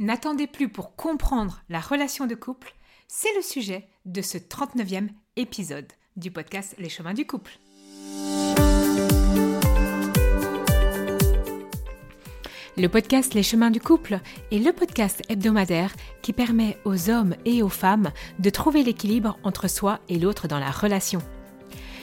N'attendez plus pour comprendre la relation de couple, c'est le sujet de ce 39e épisode du podcast Les chemins du couple. Le podcast Les chemins du couple est le podcast hebdomadaire qui permet aux hommes et aux femmes de trouver l'équilibre entre soi et l'autre dans la relation.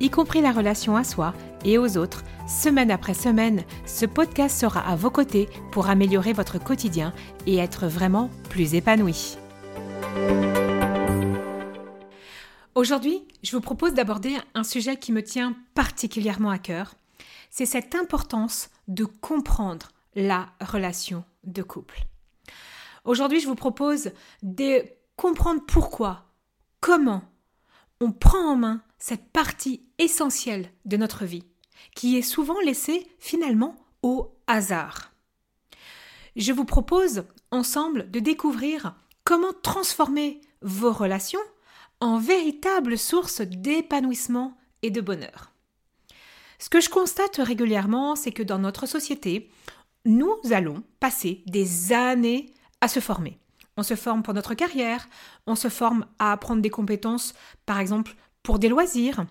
y compris la relation à soi et aux autres, semaine après semaine, ce podcast sera à vos côtés pour améliorer votre quotidien et être vraiment plus épanoui. Aujourd'hui, je vous propose d'aborder un sujet qui me tient particulièrement à cœur. C'est cette importance de comprendre la relation de couple. Aujourd'hui, je vous propose de comprendre pourquoi, comment on prend en main cette partie essentielle de notre vie, qui est souvent laissée finalement au hasard. Je vous propose ensemble de découvrir comment transformer vos relations en véritable source d'épanouissement et de bonheur. Ce que je constate régulièrement, c'est que dans notre société, nous allons passer des années à se former. On se forme pour notre carrière, on se forme à apprendre des compétences, par exemple pour des loisirs,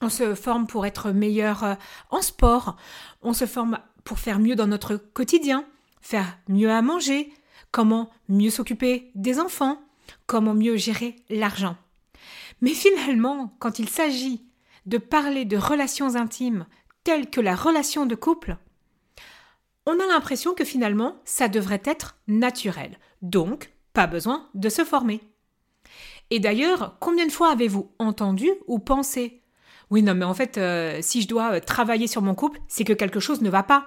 on se forme pour être meilleur euh, en sport, on se forme pour faire mieux dans notre quotidien, faire mieux à manger, comment mieux s'occuper des enfants, comment mieux gérer l'argent. Mais finalement, quand il s'agit de parler de relations intimes telles que la relation de couple, on a l'impression que finalement, ça devrait être naturel. Donc, pas besoin de se former. Et d'ailleurs, combien de fois avez-vous entendu ou pensé Oui, non, mais en fait, euh, si je dois euh, travailler sur mon couple, c'est que quelque chose ne va pas.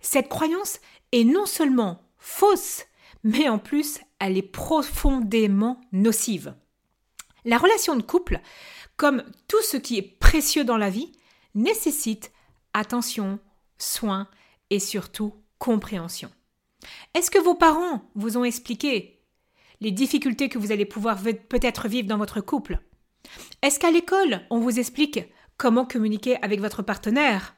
Cette croyance est non seulement fausse, mais en plus, elle est profondément nocive. La relation de couple, comme tout ce qui est précieux dans la vie, nécessite attention, soin et surtout compréhension. Est-ce que vos parents vous ont expliqué les difficultés que vous allez pouvoir peut-être vivre dans votre couple. Est-ce qu'à l'école, on vous explique comment communiquer avec votre partenaire?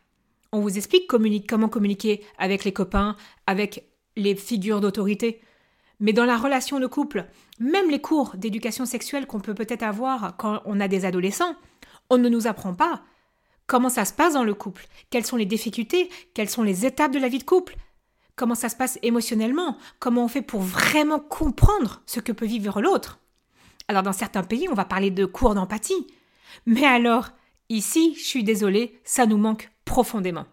On vous explique comment communiquer avec les copains, avec les figures d'autorité? Mais dans la relation de couple, même les cours d'éducation sexuelle qu'on peut peut-être avoir quand on a des adolescents, on ne nous apprend pas comment ça se passe dans le couple, quelles sont les difficultés, quelles sont les étapes de la vie de couple, comment ça se passe émotionnellement, comment on fait pour vraiment comprendre ce que peut vivre l'autre? Alors dans certains pays, on va parler de cours d'empathie. Mais alors, ici, je suis désolée, ça nous manque profondément.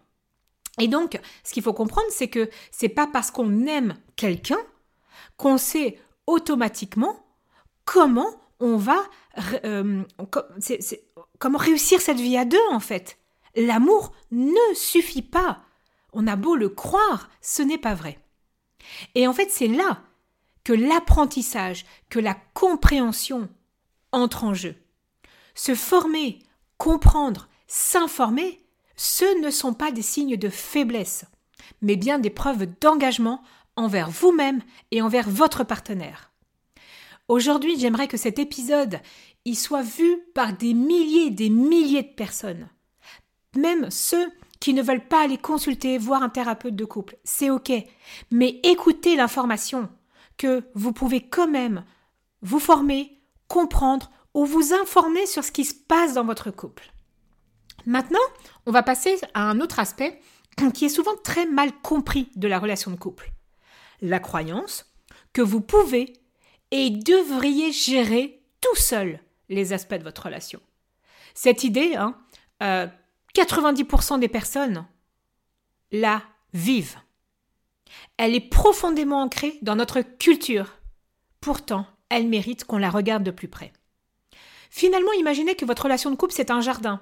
Et donc, ce qu'il faut comprendre, c'est que c'est pas parce qu'on aime quelqu'un qu'on sait automatiquement comment on va euh, comment réussir cette vie à deux en fait. L'amour ne suffit pas. On a beau le croire, ce n'est pas vrai. Et en fait, c'est là que l'apprentissage, que la compréhension entre en jeu. Se former, comprendre, s'informer, ce ne sont pas des signes de faiblesse, mais bien des preuves d'engagement envers vous-même et envers votre partenaire. Aujourd'hui, j'aimerais que cet épisode y soit vu par des milliers et des milliers de personnes. Même ceux qui ne veulent pas aller consulter, voir un thérapeute de couple, c'est ok. Mais écoutez l'information que vous pouvez quand même vous former, comprendre ou vous informer sur ce qui se passe dans votre couple. Maintenant, on va passer à un autre aspect qui est souvent très mal compris de la relation de couple la croyance que vous pouvez et devriez gérer tout seul les aspects de votre relation. Cette idée, hein, 90% euh, des personnes la vivent. Elle est profondément ancrée dans notre culture. Pourtant, elle mérite qu'on la regarde de plus près. Finalement, imaginez que votre relation de couple, c'est un jardin.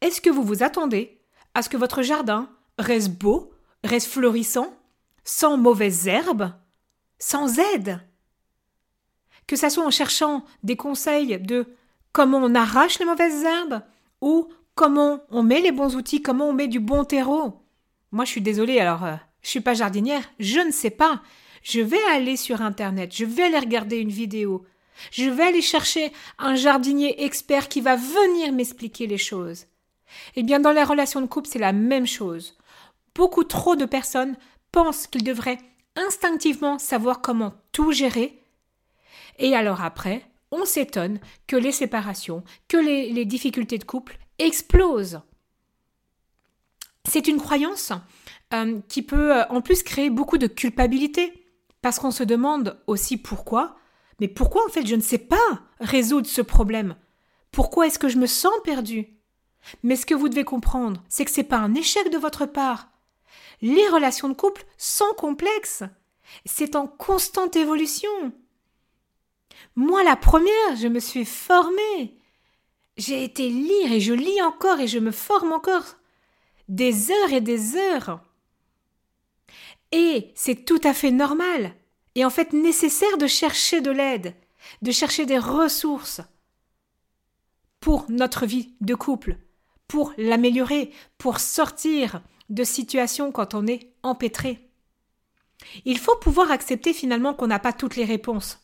Est-ce que vous vous attendez à ce que votre jardin reste beau, reste florissant sans mauvaises herbes, sans aide? que ça soit en cherchant des conseils de comment on arrache les mauvaises herbes ou comment on met les bons outils, comment on met du bon terreau. Moi, je suis désolée, alors, euh, je suis pas jardinière, je ne sais pas. Je vais aller sur Internet, je vais aller regarder une vidéo, je vais aller chercher un jardinier expert qui va venir m'expliquer les choses. Eh bien, dans les relations de couple, c'est la même chose. Beaucoup trop de personnes pensent qu'ils devraient instinctivement savoir comment tout gérer. Et alors après, on s'étonne que les séparations, que les, difficultés de couple explosent. C'est une croyance euh, qui peut euh, en plus créer beaucoup de culpabilité, parce qu'on se demande aussi pourquoi, mais pourquoi en fait je ne sais pas résoudre ce problème? Pourquoi est-ce que je me sens perdu Mais ce que vous devez comprendre, c'est que ce n'est pas un échec de votre part. Les relations de couple sont complexes. C'est en constante évolution. Moi, la première, je me suis formée. J'ai été lire et je lis encore et je me forme encore. Des heures et des heures. Et c'est tout à fait normal et en fait nécessaire de chercher de l'aide, de chercher des ressources pour notre vie de couple, pour l'améliorer, pour sortir de situations quand on est empêtré. Il faut pouvoir accepter finalement qu'on n'a pas toutes les réponses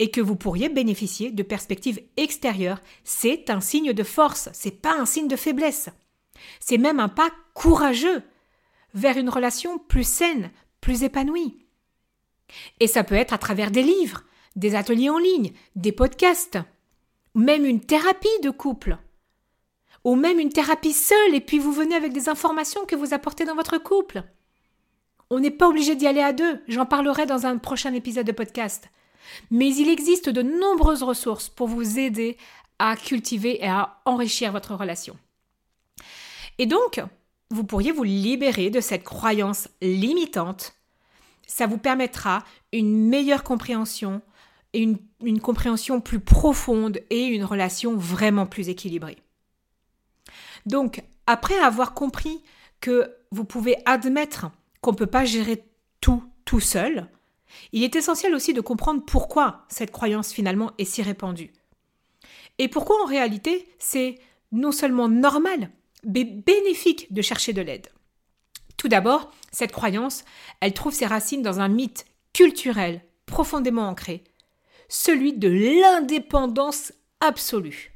et que vous pourriez bénéficier de perspectives extérieures. C'est un signe de force, c'est pas un signe de faiblesse. C'est même un pas courageux vers une relation plus saine, plus épanouie. Et ça peut être à travers des livres, des ateliers en ligne, des podcasts, même une thérapie de couple, ou même une thérapie seule, et puis vous venez avec des informations que vous apportez dans votre couple. On n'est pas obligé d'y aller à deux, j'en parlerai dans un prochain épisode de podcast. Mais il existe de nombreuses ressources pour vous aider à cultiver et à enrichir votre relation. Et donc, vous pourriez vous libérer de cette croyance limitante. Ça vous permettra une meilleure compréhension, une, une compréhension plus profonde et une relation vraiment plus équilibrée. Donc, après avoir compris que vous pouvez admettre qu'on ne peut pas gérer tout tout seul, il est essentiel aussi de comprendre pourquoi cette croyance finalement est si répandue. Et pourquoi en réalité c'est non seulement normal, mais bénéfique de chercher de l'aide. Tout d'abord, cette croyance, elle trouve ses racines dans un mythe culturel profondément ancré, celui de l'indépendance absolue.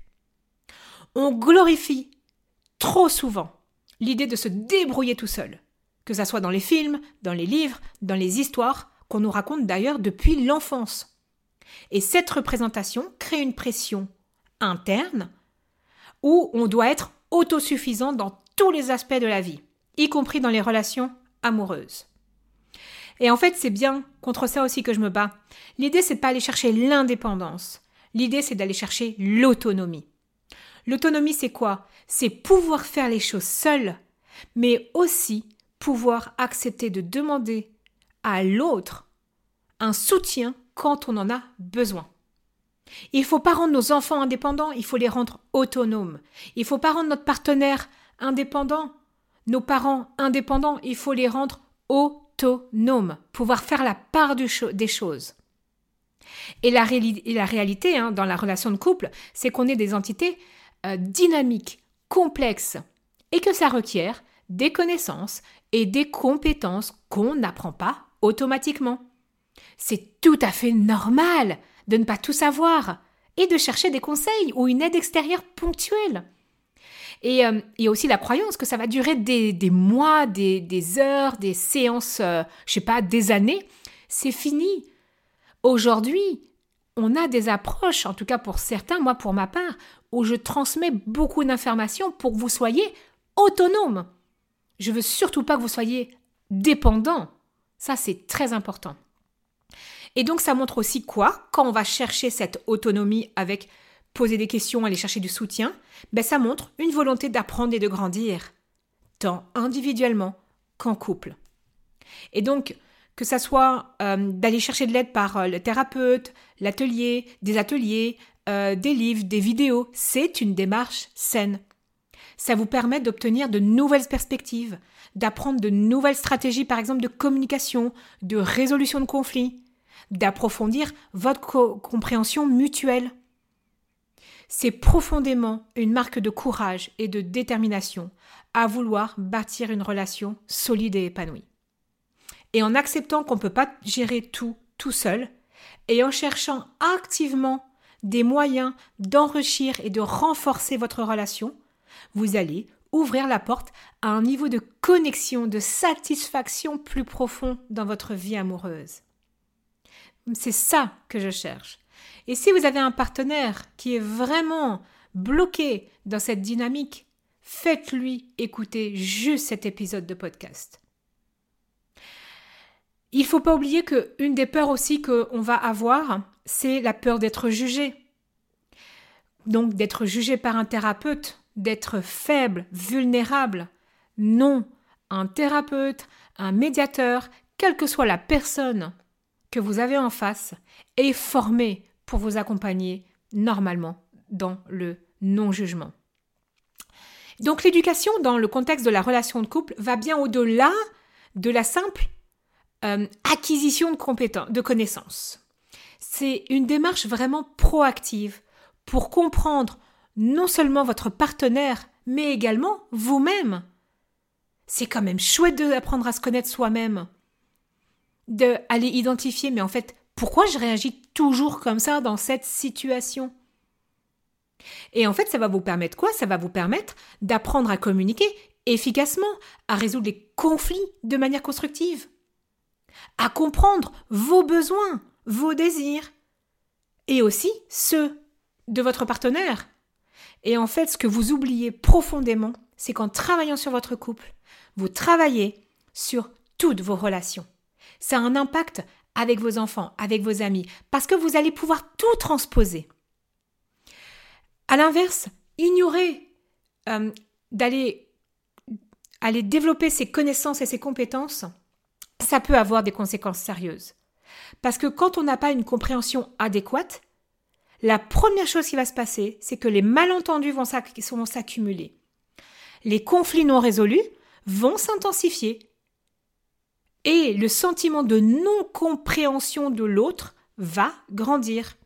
On glorifie trop souvent l'idée de se débrouiller tout seul, que ce soit dans les films, dans les livres, dans les histoires, qu'on nous raconte d'ailleurs depuis l'enfance. Et cette représentation crée une pression interne où on doit être autosuffisant dans tous les aspects de la vie, y compris dans les relations amoureuses. Et en fait, c'est bien contre ça aussi que je me bats. L'idée, c'est pas aller chercher l'indépendance. L'idée, c'est d'aller chercher l'autonomie. L'autonomie, c'est quoi? C'est pouvoir faire les choses seul, mais aussi pouvoir accepter de demander à l'autre un soutien quand on en a besoin. Il ne faut pas rendre nos enfants indépendants, il faut les rendre autonomes. Il ne faut pas rendre notre partenaire indépendant, nos parents indépendants, il faut les rendre autonomes, pouvoir faire la part des choses. Et la, réalité hein, dans la relation de couple, c'est qu'on est des entités euh, dynamiques, complexes, et que ça requiert des connaissances et des compétences qu'on n'apprend pas automatiquement. C'est tout à fait normal de ne pas tout savoir et de chercher des conseils ou une aide extérieure ponctuelle. Et euh, il y a aussi la croyance que ça va durer des, mois, des, heures, des séances, euh, je sais pas, des années. C'est fini. Aujourd'hui, on a des approches, en tout cas pour certains, moi pour ma part, où je transmets beaucoup d'informations pour que vous soyez autonome. Je veux surtout pas que vous soyez dépendant. Ça, c'est très important. Et donc, ça montre aussi quoi Quand on va chercher cette autonomie avec poser des questions, aller chercher du soutien, ben ça montre une volonté d'apprendre et de grandir, tant individuellement qu'en couple. Et donc, que ça soit euh, d'aller chercher de l'aide par euh, le thérapeute, l'atelier, des ateliers, euh, des livres, des vidéos, c'est une démarche saine. Ça vous permet d'obtenir de nouvelles perspectives, d'apprendre de nouvelles stratégies, par exemple de communication, de résolution de conflits, d'approfondir votre compréhension mutuelle. C'est profondément une marque de courage et de détermination à vouloir bâtir une relation solide et épanouie. Et en acceptant qu'on ne peut pas gérer tout tout seul, et en cherchant activement des moyens d'enrichir et de renforcer votre relation, vous allez ouvrir la porte à un niveau de connexion, de satisfaction plus profond dans votre vie amoureuse. C'est ça que je cherche. Et si vous avez un partenaire qui est vraiment bloqué dans cette dynamique, faites-lui écouter juste cet épisode de podcast. Il ne faut pas oublier qu'une des peurs aussi qu'on va avoir, c'est la peur d'être jugé. Donc d'être jugé par un thérapeute, d'être faible, vulnérable. Non, un thérapeute, un médiateur, quelle que soit la personne que vous avez en face, est formé pour vous accompagner normalement dans le non-jugement. Donc l'éducation dans le contexte de la relation de couple va bien au-delà de la simple euh, acquisition de compétences, de connaissances. C'est une démarche vraiment proactive pour comprendre non seulement votre partenaire, mais également vous-même. C'est quand même chouette d'apprendre à se connaître soi-même. D'aller identifier, mais en fait, pourquoi je réagis toujours comme ça dans cette situation? Et en fait, ça va vous permettre quoi? Ça va vous permettre d'apprendre à communiquer efficacement, à résoudre les conflits de manière constructive, à comprendre vos besoins, vos désirs, et aussi ceux de votre partenaire. Et en fait, ce que vous oubliez profondément, c'est qu'en travaillant sur votre couple, vous travaillez sur toutes vos relations. Ça a un impact avec vos enfants, avec vos amis, parce que vous allez pouvoir tout transposer. À l'inverse, ignorer euh, d'aller aller développer ses connaissances et ses compétences, ça peut avoir des conséquences sérieuses. Parce que quand on n'a pas une compréhension adéquate, la première chose qui va se passer, c'est que les malentendus vont s'accumuler. Les conflits non résolus vont s'intensifier. Et le sentiment de non-compréhension de l'autre va grandir.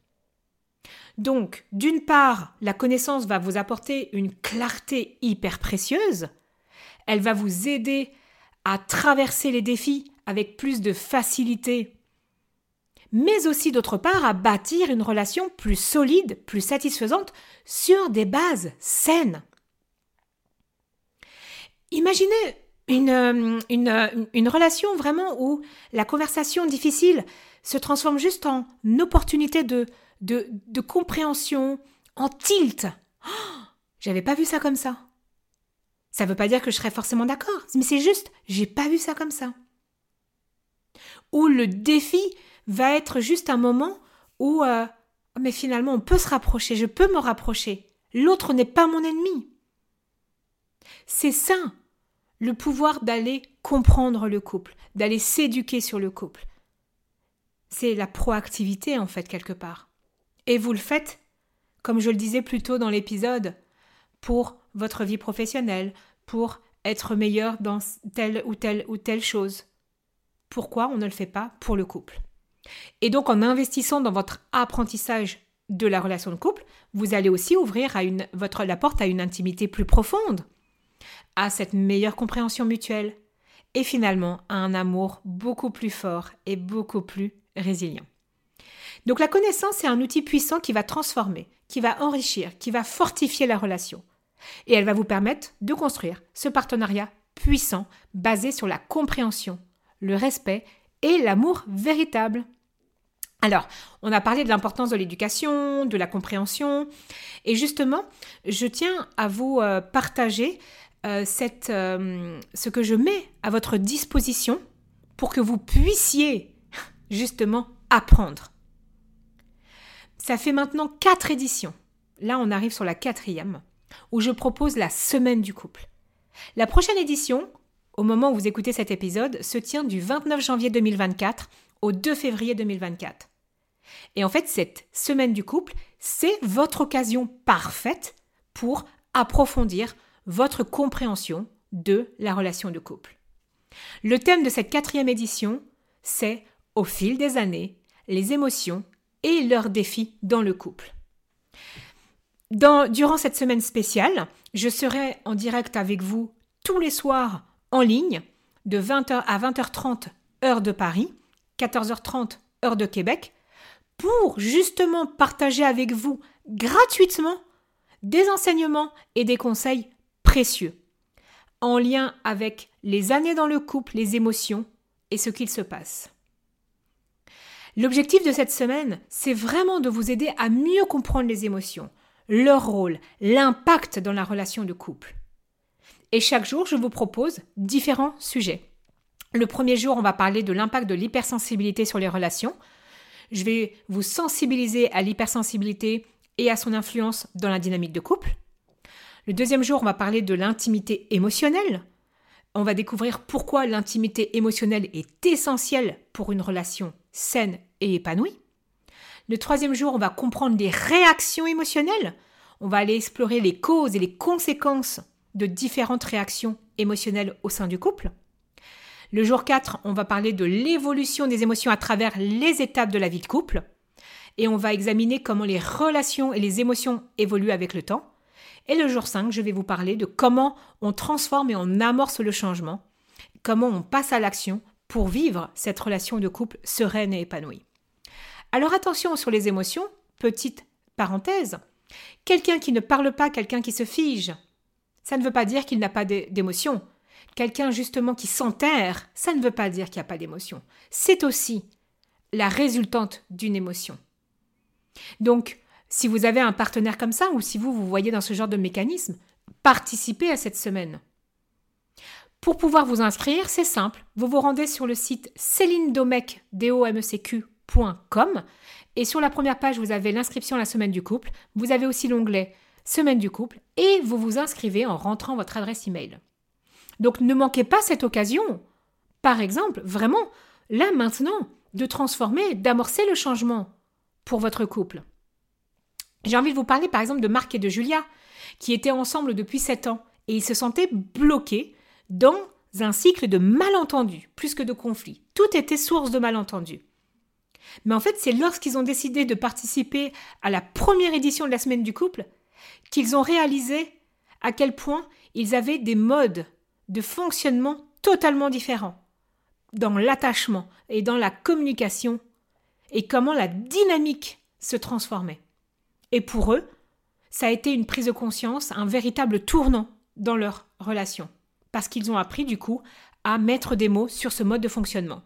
Donc, d'une part, la connaissance va vous apporter une clarté hyper précieuse. Elle va vous aider à traverser les défis avec plus de facilité mais aussi d'autre part à bâtir une relation plus solide, plus satisfaisante, sur des bases saines. Imaginez une, euh, une, une, relation vraiment où la conversation difficile se transforme juste en opportunité de, de, de compréhension, en tilt. Oh, J'avais pas vu ça comme ça. Ça veut pas dire que je serais forcément d'accord, mais c'est juste, j'ai pas vu ça comme ça. Ou le défi va être juste un moment où euh, mais finalement on peut se rapprocher, je peux me rapprocher. L'autre n'est pas mon ennemi. C'est ça, le pouvoir d'aller comprendre le couple, d'aller s'éduquer sur le couple. C'est la proactivité en fait quelque part. Et vous le faites, comme je le disais plus tôt dans l'épisode, pour votre vie professionnelle, pour être meilleur dans telle ou telle ou telle chose. Pourquoi on ne le fait pas pour le couple? Et donc en investissant dans votre apprentissage de la relation de couple, vous allez aussi ouvrir à une, votre, la porte à une intimité plus profonde, à cette meilleure compréhension mutuelle et finalement à un amour beaucoup plus fort et beaucoup plus résilient. Donc la connaissance est un outil puissant qui va transformer, qui va enrichir, qui va fortifier la relation. Et elle va vous permettre de construire ce partenariat puissant basé sur la compréhension, le respect et l'amour véritable. Alors, on a parlé de l'importance de l'éducation, de la compréhension, et justement, je tiens à vous euh, partager euh, euh, ce que je mets à votre disposition pour que vous puissiez justement apprendre. Ça fait maintenant quatre éditions. Là, on arrive sur la quatrième, où je propose la semaine du couple. La prochaine édition, au moment où vous écoutez cet épisode, se tient du 29 janvier 2024 au 2 février 2024. Et en fait, cette semaine du couple, c'est votre occasion parfaite pour approfondir votre compréhension de la relation de couple. Le thème de cette quatrième édition, c'est Au fil des années, les émotions et leurs défis dans le couple. Durant cette semaine spéciale, je serai en direct avec vous tous les soirs en ligne de 20h à 20h30 heure de Paris, 14h30 heure de Québec, pour justement partager avec vous gratuitement des enseignements et des conseils précieux en lien avec les années dans le couple, les émotions et ce qu'il se passe. L'objectif de cette semaine, c'est vraiment de vous aider à mieux comprendre les émotions, leur rôle, l'impact dans la relation de couple. Et chaque jour, je vous propose différents sujets. Le premier jour, on va parler de l'impact de l'hypersensibilité sur les relations. Je vais vous sensibiliser à l'hypersensibilité et à son influence dans la dynamique de couple. Le deuxième jour, on va parler de l'intimité émotionnelle. On va découvrir pourquoi l'intimité émotionnelle est essentielle pour une relation saine et épanouie. Le troisième jour, on va comprendre les réactions émotionnelles. On va aller explorer les causes et les conséquences de différentes réactions émotionnelles au sein du couple. Le jour 4, on va parler de l'évolution des émotions à travers les étapes de la vie de couple. Et on va examiner comment les relations et les émotions évoluent avec le temps. Et le jour 5, je vais vous parler de comment on transforme et on amorce le changement, comment on passe à l'action pour vivre cette relation de couple sereine et épanouie. Alors attention sur les émotions, petite parenthèse, quelqu'un qui ne parle pas, quelqu'un qui se fige, ça ne veut pas dire qu'il n'a pas d'émotion. Quelqu'un justement qui s'enterre, ça ne veut pas dire qu'il n'y a pas d'émotion. C'est aussi la résultante d'une émotion. Donc, si vous avez un partenaire comme ça, ou si vous vous voyez dans ce genre de mécanisme, participez à cette semaine. Pour pouvoir vous inscrire, c'est simple. Vous vous rendez sur le site célinedomec.com et sur la première page, vous avez l'inscription à la semaine du couple. Vous avez aussi l'onglet Semaine du couple et vous vous inscrivez en rentrant votre adresse email. Donc ne manquez pas cette occasion. Par exemple, vraiment, là maintenant, de transformer, d'amorcer le changement pour votre couple. J'ai envie de vous parler par exemple de Marc et de Julia, qui étaient ensemble depuis 7 ans et ils se sentaient bloqués dans un cycle de malentendus plus que de conflits. Tout était source de malentendus. Mais en fait, c'est lorsqu'ils ont décidé de participer à la première édition de la semaine du couple qu'ils ont réalisé à quel point ils avaient des modes de fonctionnement totalement différents dans l'attachement et dans la communication et comment la dynamique se transformait. Et pour eux, ça a été une prise de conscience, un véritable tournant dans leur relation, parce qu'ils ont appris du coup à mettre des mots sur ce mode de fonctionnement.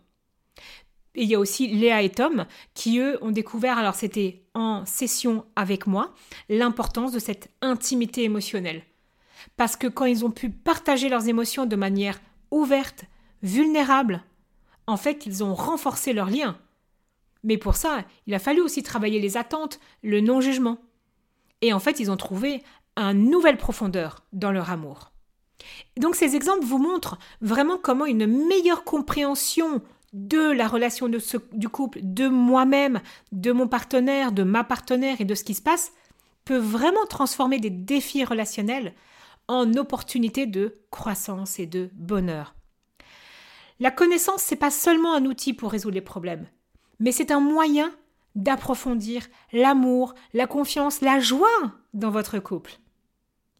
Il y a aussi Léa et Tom qui, eux, ont découvert, alors c'était en session avec moi, l'importance de cette intimité émotionnelle. Parce que quand ils ont pu partager leurs émotions de manière ouverte, vulnérable, en fait, ils ont renforcé leur lien. Mais pour ça, il a fallu aussi travailler les attentes, le non-jugement. Et en fait, ils ont trouvé une nouvelle profondeur dans leur amour. Donc ces exemples vous montrent vraiment comment une meilleure compréhension de la relation du couple, de moi-même, de mon partenaire, de ma partenaire et de ce qui se passe, peut vraiment transformer des défis relationnels en opportunités de croissance et de bonheur. La connaissance, c'est pas seulement un outil pour résoudre les problèmes, mais c'est un moyen d'approfondir l'amour, la confiance, la joie dans votre couple.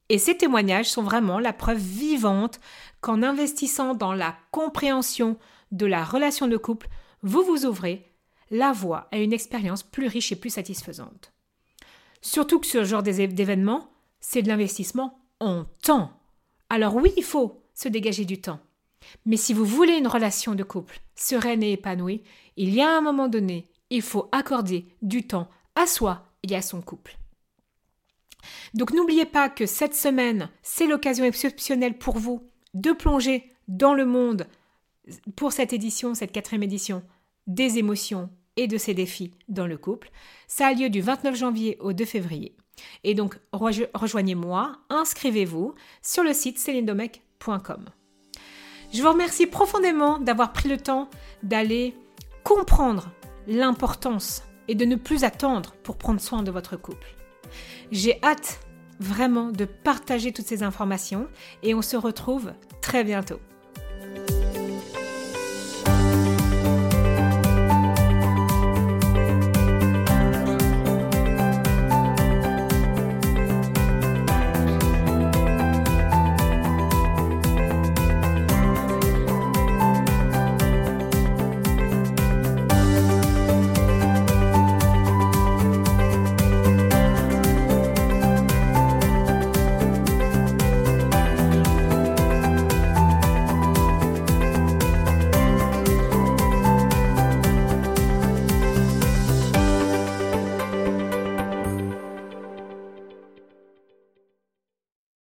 Et ces témoignages sont vraiment la preuve vivante qu'en investissant dans la compréhension de la relation de couple, vous vous ouvrez la voie à une expérience plus riche et plus satisfaisante. Surtout que ce genre d'événement, c'est de l'investissement en temps. Alors oui, il faut se dégager du temps. Mais si vous voulez une relation de couple sereine et épanouie, il y a un moment donné, il faut accorder du temps à soi et à son couple. Donc n'oubliez pas que cette semaine, c'est l'occasion exceptionnelle pour vous de plonger dans le monde pour cette édition, cette quatrième édition, des émotions et de ses défis dans le couple. Ça a lieu du 29 janvier au 2 février. Et donc, rejoignez-moi, inscrivez-vous sur le site célindomec.com. Je vous remercie profondément d'avoir pris le temps d'aller comprendre l'importance et de ne plus attendre pour prendre soin de votre couple. J'ai hâte vraiment de partager toutes ces informations et on se retrouve très bientôt.